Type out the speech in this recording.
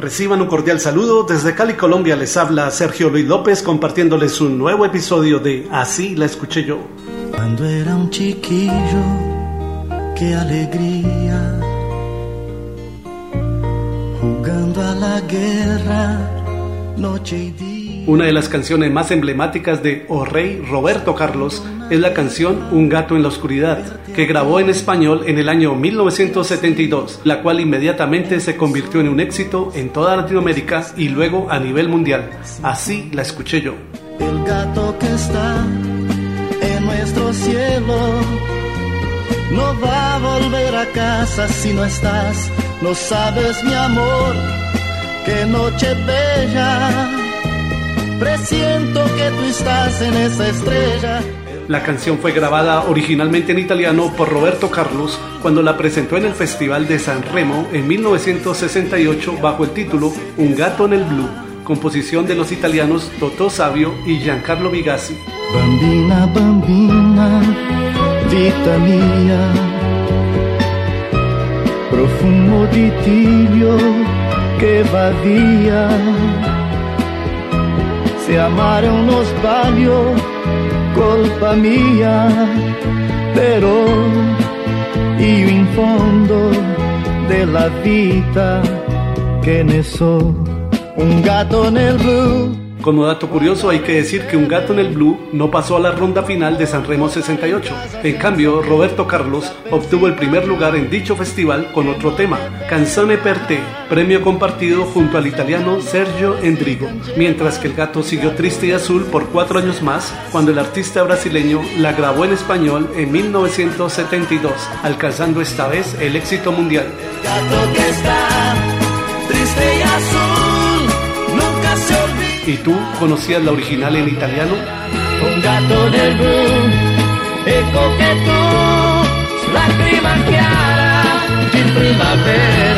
Reciban un cordial saludo. Desde Cali, Colombia, les habla Sergio Luis López compartiéndoles un nuevo episodio de Así la escuché yo. Cuando era un chiquillo, qué alegría. Jugando a la guerra, noche y día. Una de las canciones más emblemáticas de O Rey Roberto Carlos es la canción Un gato en la oscuridad, que grabó en español en el año 1972, la cual inmediatamente se convirtió en un éxito en toda Latinoamérica y luego a nivel mundial. Así la escuché yo. El gato que está en nuestro cielo no va a volver a casa si no estás. No sabes, mi amor, qué noche bella. Presiento que tú estás en esa estrella. La canción fue grabada originalmente en italiano por Roberto Carlos cuando la presentó en el Festival de San Remo en 1968 bajo el título Un gato en el blue, composición de los italianos Totò Savio y Giancarlo Bigazzi. Bambina, bambina, vita mia, profumo di tiglio che va via. Se amare è uno sbaglio, colpa mia, però io in fondo della vita che ne so, un gatto nel blu. Como dato curioso hay que decir que Un gato en el blue no pasó a la ronda final de San Remo 68. En cambio, Roberto Carlos obtuvo el primer lugar en dicho festival con otro tema, Canzone per te, premio compartido junto al italiano Sergio Endrigo, mientras que El gato siguió triste y azul por cuatro años más cuando el artista brasileño la grabó en español en 1972, alcanzando esta vez el éxito mundial. gato que está triste y azul. ¿Y tú conocías la original en italiano? Un gato del blu e coquetto, lacrima chiara in primavera.